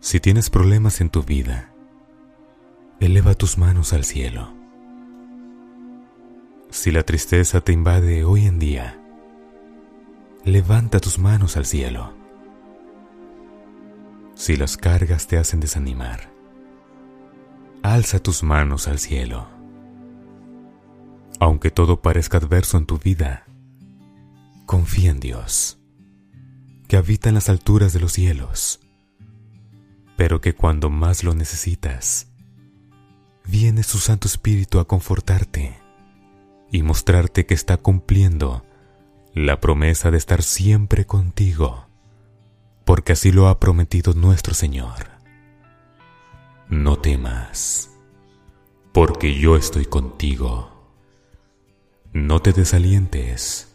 Si tienes problemas en tu vida, eleva tus manos al cielo. Si la tristeza te invade hoy en día, levanta tus manos al cielo. Si las cargas te hacen desanimar, alza tus manos al cielo. Aunque todo parezca adverso en tu vida, confía en Dios, que habita en las alturas de los cielos pero que cuando más lo necesitas, viene su Santo Espíritu a confortarte y mostrarte que está cumpliendo la promesa de estar siempre contigo, porque así lo ha prometido nuestro Señor. No temas, porque yo estoy contigo. No te desalientes,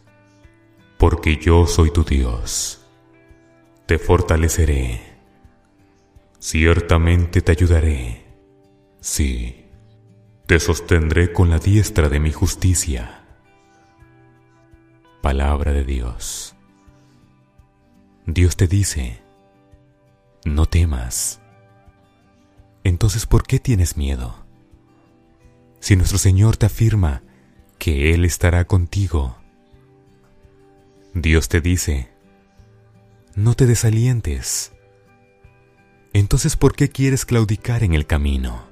porque yo soy tu Dios. Te fortaleceré Ciertamente te ayudaré. Sí, te sostendré con la diestra de mi justicia. Palabra de Dios. Dios te dice, no temas. Entonces, ¿por qué tienes miedo? Si nuestro Señor te afirma que Él estará contigo. Dios te dice, no te desalientes entonces ¿por qué quieres claudicar en el camino?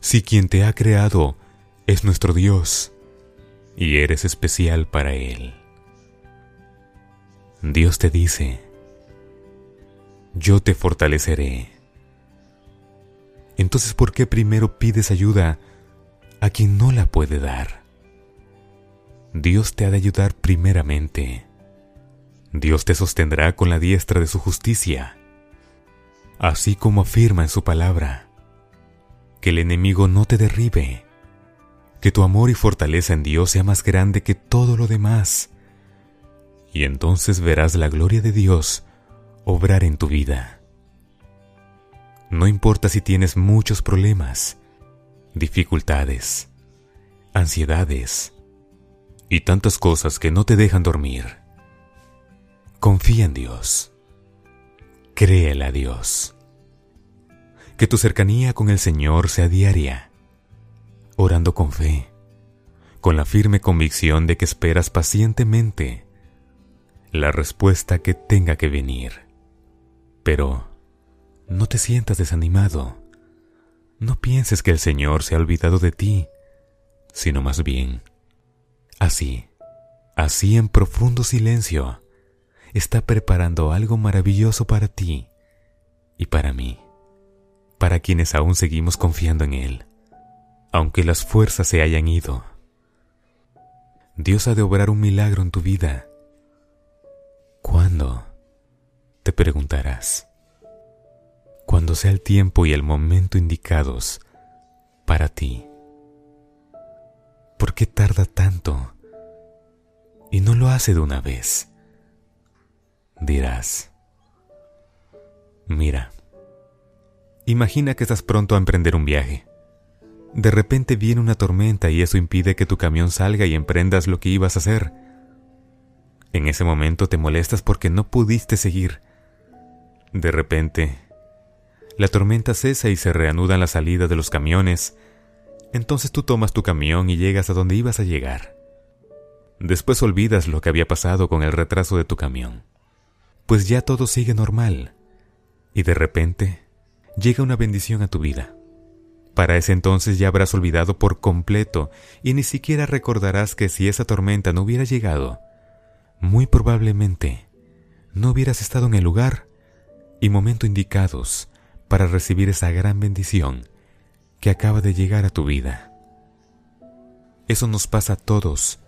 Si quien te ha creado es nuestro Dios y eres especial para Él. Dios te dice, yo te fortaleceré. Entonces, ¿por qué primero pides ayuda a quien no la puede dar? Dios te ha de ayudar primeramente. Dios te sostendrá con la diestra de su justicia así como afirma en su palabra, que el enemigo no te derribe, que tu amor y fortaleza en Dios sea más grande que todo lo demás, y entonces verás la gloria de Dios obrar en tu vida. No importa si tienes muchos problemas, dificultades, ansiedades y tantas cosas que no te dejan dormir. Confía en Dios. Créele a Dios. Que tu cercanía con el Señor sea diaria, orando con fe, con la firme convicción de que esperas pacientemente la respuesta que tenga que venir. Pero no te sientas desanimado. No pienses que el Señor se ha olvidado de ti, sino más bien, así, así en profundo silencio, está preparando algo maravilloso para ti y para mí, para quienes aún seguimos confiando en Él, aunque las fuerzas se hayan ido. Dios ha de obrar un milagro en tu vida. ¿Cuándo? Te preguntarás. Cuando sea el tiempo y el momento indicados para ti. ¿Por qué tarda tanto? Y no lo hace de una vez dirás, mira, imagina que estás pronto a emprender un viaje. De repente viene una tormenta y eso impide que tu camión salga y emprendas lo que ibas a hacer. En ese momento te molestas porque no pudiste seguir. De repente, la tormenta cesa y se reanudan las salidas de los camiones. Entonces tú tomas tu camión y llegas a donde ibas a llegar. Después olvidas lo que había pasado con el retraso de tu camión pues ya todo sigue normal. Y de repente llega una bendición a tu vida. Para ese entonces ya habrás olvidado por completo y ni siquiera recordarás que si esa tormenta no hubiera llegado, muy probablemente no hubieras estado en el lugar y momento indicados para recibir esa gran bendición que acaba de llegar a tu vida. Eso nos pasa a todos,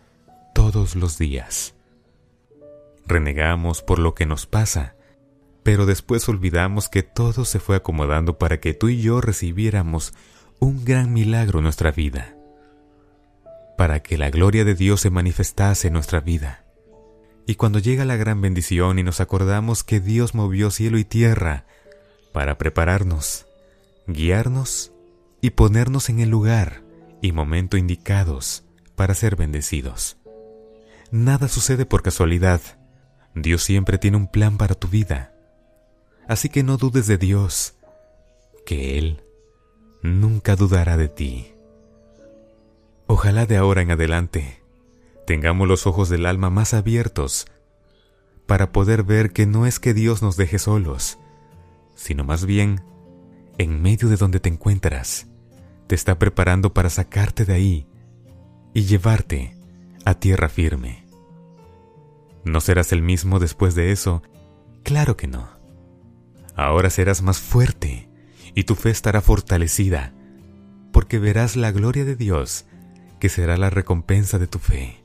todos los días renegamos por lo que nos pasa, pero después olvidamos que todo se fue acomodando para que tú y yo recibiéramos un gran milagro en nuestra vida, para que la gloria de Dios se manifestase en nuestra vida. Y cuando llega la gran bendición y nos acordamos que Dios movió cielo y tierra para prepararnos, guiarnos y ponernos en el lugar y momento indicados para ser bendecidos. Nada sucede por casualidad, Dios siempre tiene un plan para tu vida. Así que no dudes de Dios, que Él nunca dudará de ti. Ojalá de ahora en adelante tengamos los ojos del alma más abiertos para poder ver que no es que Dios nos deje solos, sino más bien, en medio de donde te encuentras, te está preparando para sacarte de ahí y llevarte a tierra firme. ¿No serás el mismo después de eso? Claro que no. Ahora serás más fuerte y tu fe estará fortalecida, porque verás la gloria de Dios, que será la recompensa de tu fe.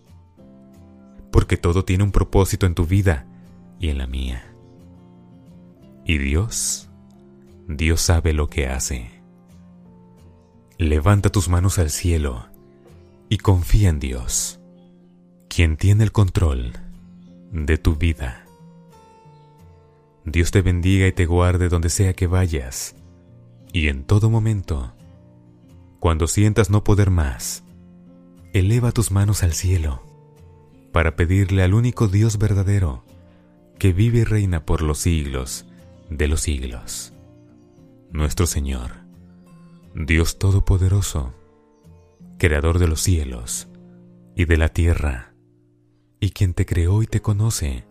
Porque todo tiene un propósito en tu vida y en la mía. Y Dios, Dios sabe lo que hace. Levanta tus manos al cielo y confía en Dios, quien tiene el control de tu vida. Dios te bendiga y te guarde donde sea que vayas, y en todo momento, cuando sientas no poder más, eleva tus manos al cielo para pedirle al único Dios verdadero que vive y reina por los siglos de los siglos. Nuestro Señor, Dios Todopoderoso, Creador de los cielos y de la tierra, y quien te creó y te conoce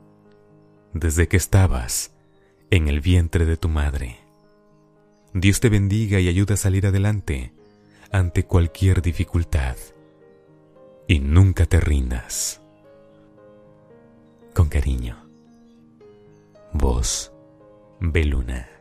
desde que estabas en el vientre de tu madre. Dios te bendiga y ayuda a salir adelante ante cualquier dificultad. Y nunca te rindas. Con cariño. Voz Beluna.